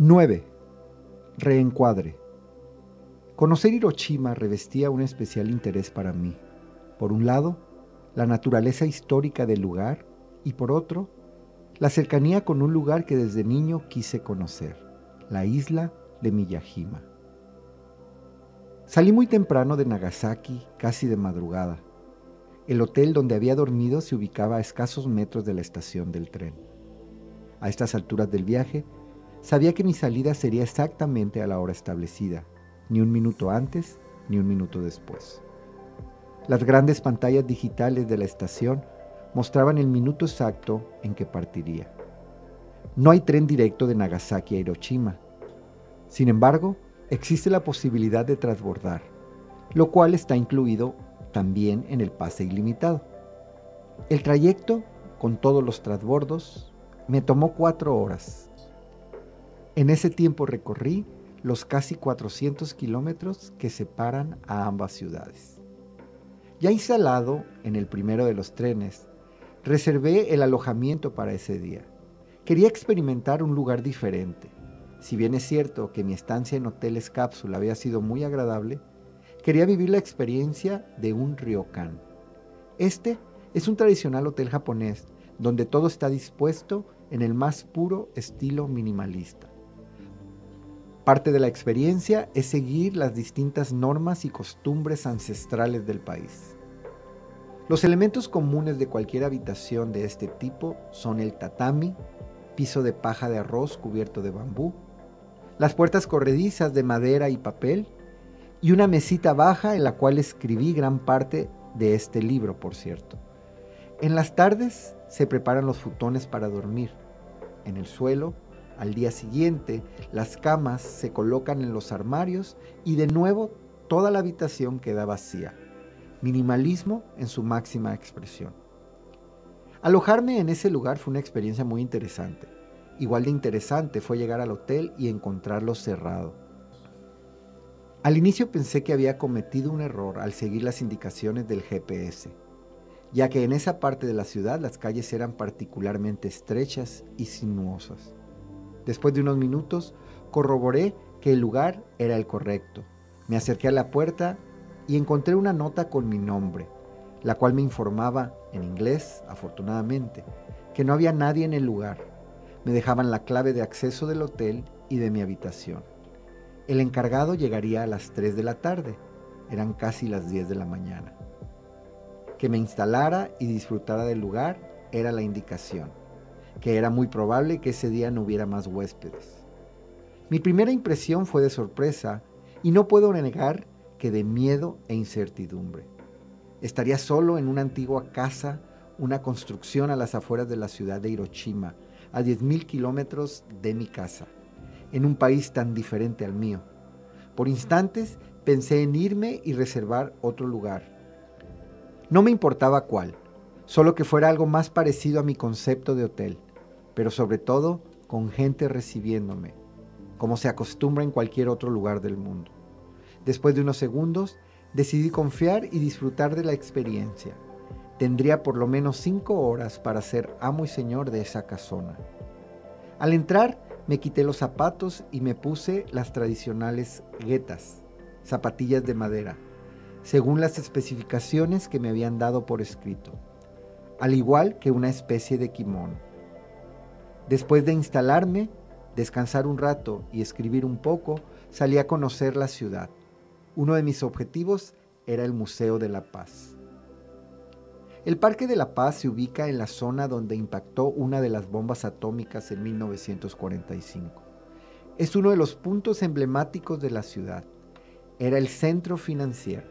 9. Reencuadre. Conocer Hiroshima revestía un especial interés para mí. Por un lado, la naturaleza histórica del lugar y por otro, la cercanía con un lugar que desde niño quise conocer, la isla de Miyajima. Salí muy temprano de Nagasaki, casi de madrugada. El hotel donde había dormido se ubicaba a escasos metros de la estación del tren. A estas alturas del viaje, Sabía que mi salida sería exactamente a la hora establecida, ni un minuto antes ni un minuto después. Las grandes pantallas digitales de la estación mostraban el minuto exacto en que partiría. No hay tren directo de Nagasaki a Hiroshima. Sin embargo, existe la posibilidad de transbordar, lo cual está incluido también en el pase ilimitado. El trayecto, con todos los transbordos, me tomó cuatro horas en ese tiempo recorrí los casi 400 kilómetros que separan a ambas ciudades. Ya instalado en el primero de los trenes, reservé el alojamiento para ese día. Quería experimentar un lugar diferente. Si bien es cierto que mi estancia en hoteles cápsula había sido muy agradable, quería vivir la experiencia de un ryokan. Este es un tradicional hotel japonés donde todo está dispuesto en el más puro estilo minimalista. Parte de la experiencia es seguir las distintas normas y costumbres ancestrales del país. Los elementos comunes de cualquier habitación de este tipo son el tatami, piso de paja de arroz cubierto de bambú, las puertas corredizas de madera y papel y una mesita baja en la cual escribí gran parte de este libro, por cierto. En las tardes se preparan los futones para dormir. En el suelo al día siguiente, las camas se colocan en los armarios y de nuevo toda la habitación queda vacía. Minimalismo en su máxima expresión. Alojarme en ese lugar fue una experiencia muy interesante. Igual de interesante fue llegar al hotel y encontrarlo cerrado. Al inicio pensé que había cometido un error al seguir las indicaciones del GPS, ya que en esa parte de la ciudad las calles eran particularmente estrechas y sinuosas. Después de unos minutos, corroboré que el lugar era el correcto. Me acerqué a la puerta y encontré una nota con mi nombre, la cual me informaba, en inglés, afortunadamente, que no había nadie en el lugar. Me dejaban la clave de acceso del hotel y de mi habitación. El encargado llegaría a las 3 de la tarde. Eran casi las 10 de la mañana. Que me instalara y disfrutara del lugar era la indicación que era muy probable que ese día no hubiera más huéspedes. Mi primera impresión fue de sorpresa y no puedo negar que de miedo e incertidumbre. Estaría solo en una antigua casa, una construcción a las afueras de la ciudad de Hiroshima, a 10.000 kilómetros de mi casa, en un país tan diferente al mío. Por instantes pensé en irme y reservar otro lugar. No me importaba cuál, solo que fuera algo más parecido a mi concepto de hotel pero sobre todo con gente recibiéndome, como se acostumbra en cualquier otro lugar del mundo. Después de unos segundos, decidí confiar y disfrutar de la experiencia. Tendría por lo menos cinco horas para ser amo y señor de esa casona. Al entrar, me quité los zapatos y me puse las tradicionales guetas, zapatillas de madera, según las especificaciones que me habían dado por escrito, al igual que una especie de kimono. Después de instalarme, descansar un rato y escribir un poco, salí a conocer la ciudad. Uno de mis objetivos era el Museo de la Paz. El Parque de la Paz se ubica en la zona donde impactó una de las bombas atómicas en 1945. Es uno de los puntos emblemáticos de la ciudad. Era el centro financiero.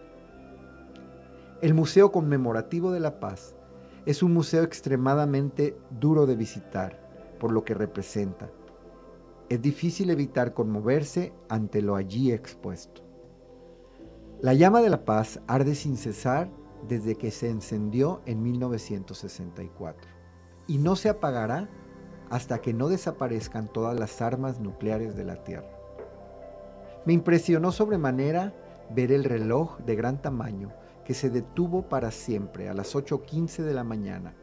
El Museo Conmemorativo de la Paz es un museo extremadamente duro de visitar por lo que representa. Es difícil evitar conmoverse ante lo allí expuesto. La llama de la paz arde sin cesar desde que se encendió en 1964 y no se apagará hasta que no desaparezcan todas las armas nucleares de la Tierra. Me impresionó sobremanera ver el reloj de gran tamaño que se detuvo para siempre a las 8.15 de la mañana,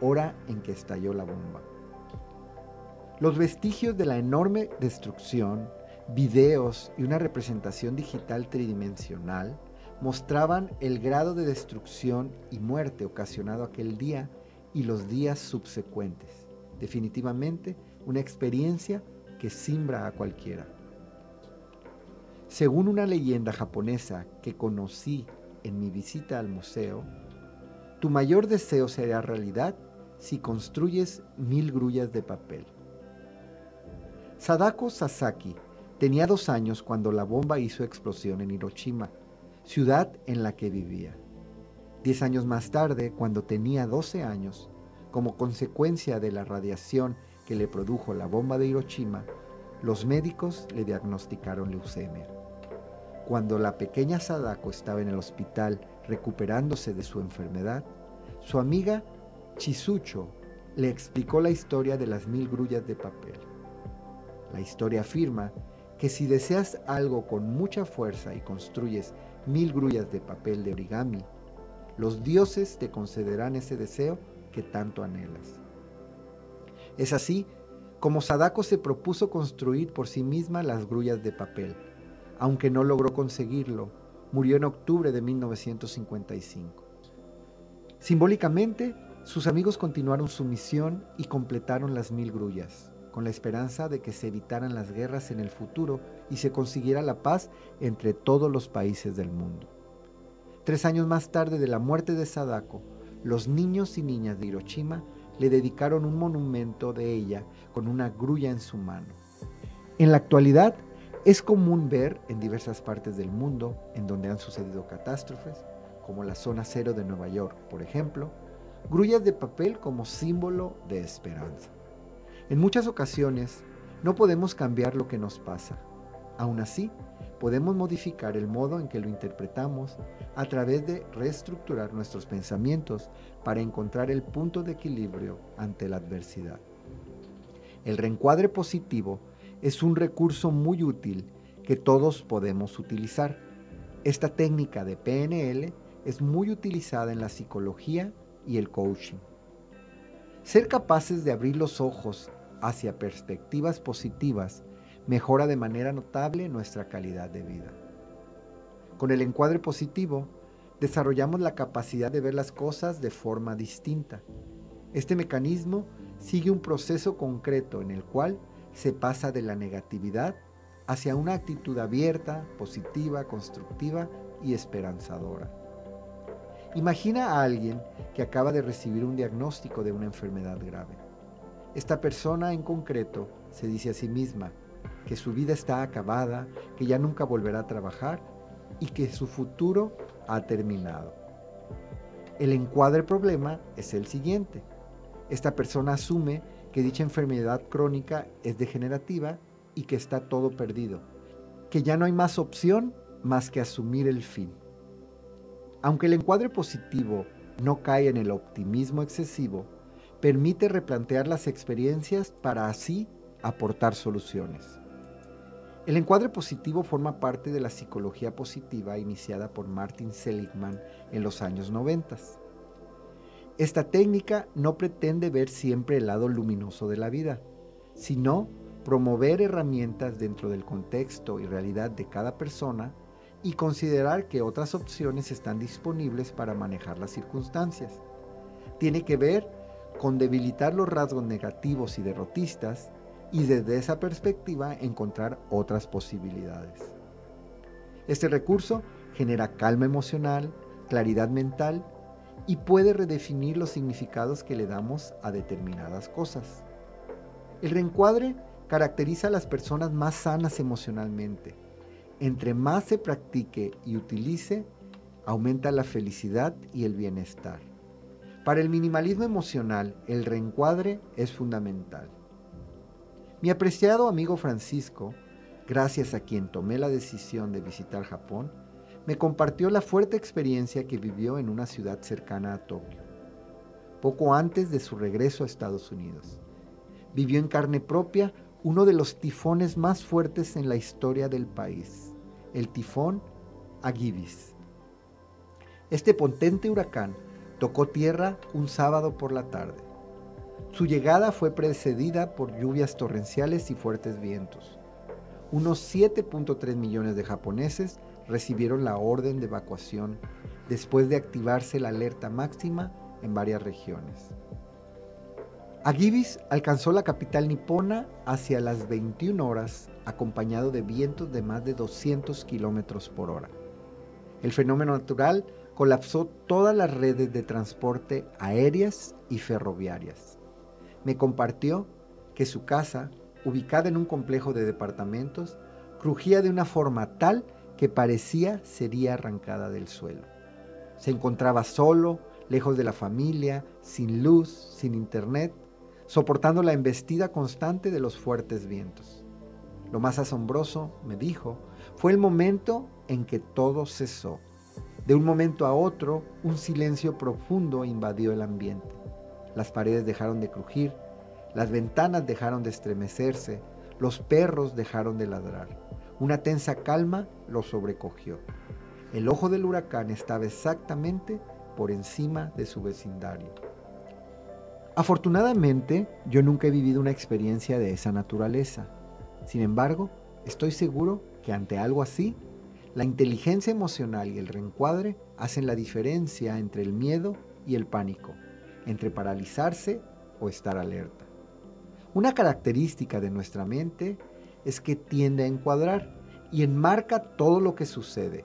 hora en que estalló la bomba. Los vestigios de la enorme destrucción, videos y una representación digital tridimensional mostraban el grado de destrucción y muerte ocasionado aquel día y los días subsecuentes. Definitivamente una experiencia que simbra a cualquiera. Según una leyenda japonesa que conocí en mi visita al museo, tu mayor deseo será realidad si construyes mil grullas de papel. Sadako Sasaki tenía dos años cuando la bomba hizo explosión en Hiroshima, ciudad en la que vivía. Diez años más tarde, cuando tenía 12 años, como consecuencia de la radiación que le produjo la bomba de Hiroshima, los médicos le diagnosticaron leucemia. Cuando la pequeña Sadako estaba en el hospital recuperándose de su enfermedad, su amiga Chisucho le explicó la historia de las mil grullas de papel. La historia afirma que si deseas algo con mucha fuerza y construyes mil grullas de papel de origami, los dioses te concederán ese deseo que tanto anhelas. Es así como Sadako se propuso construir por sí misma las grullas de papel. Aunque no logró conseguirlo, murió en octubre de 1955. Simbólicamente, sus amigos continuaron su misión y completaron las mil grullas, con la esperanza de que se evitaran las guerras en el futuro y se consiguiera la paz entre todos los países del mundo. Tres años más tarde de la muerte de Sadako, los niños y niñas de Hiroshima le dedicaron un monumento de ella con una grulla en su mano. En la actualidad, es común ver en diversas partes del mundo en donde han sucedido catástrofes, como la zona cero de Nueva York, por ejemplo, grullas de papel como símbolo de esperanza. En muchas ocasiones no podemos cambiar lo que nos pasa. Aún así, podemos modificar el modo en que lo interpretamos a través de reestructurar nuestros pensamientos para encontrar el punto de equilibrio ante la adversidad. El reencuadre positivo es un recurso muy útil que todos podemos utilizar. Esta técnica de PNL es muy utilizada en la psicología y el coaching. Ser capaces de abrir los ojos hacia perspectivas positivas mejora de manera notable nuestra calidad de vida. Con el encuadre positivo, desarrollamos la capacidad de ver las cosas de forma distinta. Este mecanismo sigue un proceso concreto en el cual se pasa de la negatividad hacia una actitud abierta, positiva, constructiva y esperanzadora. Imagina a alguien que acaba de recibir un diagnóstico de una enfermedad grave. Esta persona en concreto se dice a sí misma, que su vida está acabada, que ya nunca volverá a trabajar y que su futuro ha terminado. El encuadre problema es el siguiente. Esta persona asume que dicha enfermedad crónica es degenerativa y que está todo perdido, que ya no hay más opción más que asumir el fin. Aunque el encuadre positivo no cae en el optimismo excesivo, permite replantear las experiencias para así aportar soluciones. El encuadre positivo forma parte de la psicología positiva iniciada por Martin Seligman en los años 90. Esta técnica no pretende ver siempre el lado luminoso de la vida, sino promover herramientas dentro del contexto y realidad de cada persona y considerar que otras opciones están disponibles para manejar las circunstancias. Tiene que ver con debilitar los rasgos negativos y derrotistas y desde esa perspectiva encontrar otras posibilidades. Este recurso genera calma emocional, claridad mental y puede redefinir los significados que le damos a determinadas cosas. El reencuadre caracteriza a las personas más sanas emocionalmente. Entre más se practique y utilice, aumenta la felicidad y el bienestar. Para el minimalismo emocional, el reencuadre es fundamental. Mi apreciado amigo Francisco, gracias a quien tomé la decisión de visitar Japón, me compartió la fuerte experiencia que vivió en una ciudad cercana a Tokio, poco antes de su regreso a Estados Unidos. Vivió en carne propia uno de los tifones más fuertes en la historia del país, el tifón Agibis. Este potente huracán tocó tierra un sábado por la tarde. Su llegada fue precedida por lluvias torrenciales y fuertes vientos. Unos 7.3 millones de japoneses recibieron la orden de evacuación después de activarse la alerta máxima en varias regiones. Agibis alcanzó la capital nipona hacia las 21 horas acompañado de vientos de más de 200 kilómetros por hora. El fenómeno natural colapsó todas las redes de transporte aéreas y ferroviarias. Me compartió que su casa, ubicada en un complejo de departamentos, crujía de una forma tal que parecía sería arrancada del suelo. Se encontraba solo, lejos de la familia, sin luz, sin internet, soportando la embestida constante de los fuertes vientos. Lo más asombroso, me dijo, fue el momento en que todo cesó. De un momento a otro, un silencio profundo invadió el ambiente. Las paredes dejaron de crujir, las ventanas dejaron de estremecerse, los perros dejaron de ladrar. Una tensa calma lo sobrecogió. El ojo del huracán estaba exactamente por encima de su vecindario. Afortunadamente, yo nunca he vivido una experiencia de esa naturaleza. Sin embargo, estoy seguro que ante algo así, la inteligencia emocional y el reencuadre hacen la diferencia entre el miedo y el pánico, entre paralizarse o estar alerta. Una característica de nuestra mente es que tiende a encuadrar y enmarca todo lo que sucede.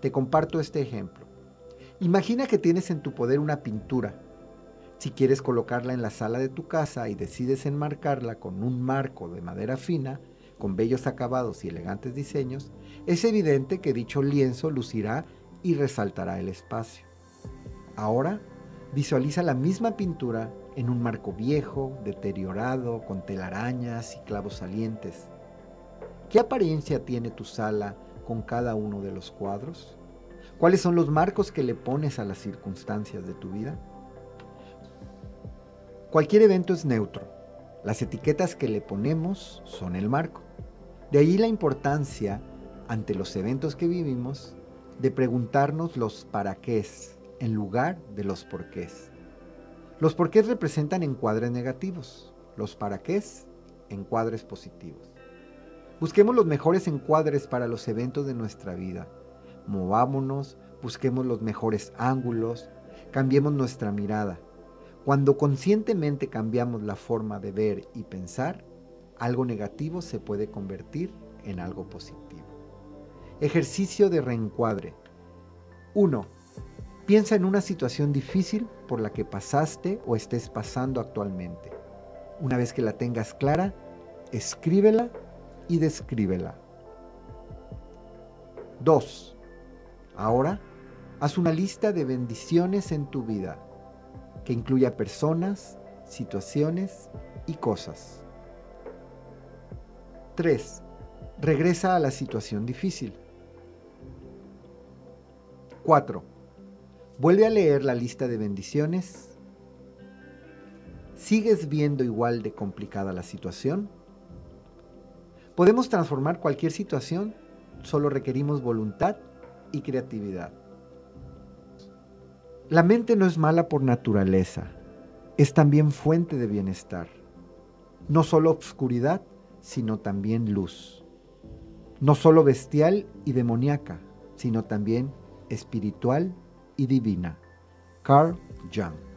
Te comparto este ejemplo. Imagina que tienes en tu poder una pintura. Si quieres colocarla en la sala de tu casa y decides enmarcarla con un marco de madera fina, con bellos acabados y elegantes diseños, es evidente que dicho lienzo lucirá y resaltará el espacio. Ahora, visualiza la misma pintura en un marco viejo, deteriorado, con telarañas y clavos salientes. ¿Qué apariencia tiene tu sala con cada uno de los cuadros? ¿Cuáles son los marcos que le pones a las circunstancias de tu vida? Cualquier evento es neutro. Las etiquetas que le ponemos son el marco. De ahí la importancia, ante los eventos que vivimos, de preguntarnos los para qué en lugar de los porqués. Los porqués representan encuadres negativos, los para qué encuadres positivos. Busquemos los mejores encuadres para los eventos de nuestra vida. Movámonos, busquemos los mejores ángulos, cambiemos nuestra mirada. Cuando conscientemente cambiamos la forma de ver y pensar, algo negativo se puede convertir en algo positivo. Ejercicio de reencuadre. 1. Piensa en una situación difícil por la que pasaste o estés pasando actualmente. Una vez que la tengas clara, escríbela y descríbela. 2. Ahora, haz una lista de bendiciones en tu vida que incluya personas, situaciones y cosas. 3. Regresa a la situación difícil. 4. Vuelve a leer la lista de bendiciones. ¿Sigues viendo igual de complicada la situación? Podemos transformar cualquier situación, solo requerimos voluntad y creatividad. La mente no es mala por naturaleza, es también fuente de bienestar. No solo obscuridad, sino también luz. No solo bestial y demoníaca, sino también espiritual y divina. Carl Jung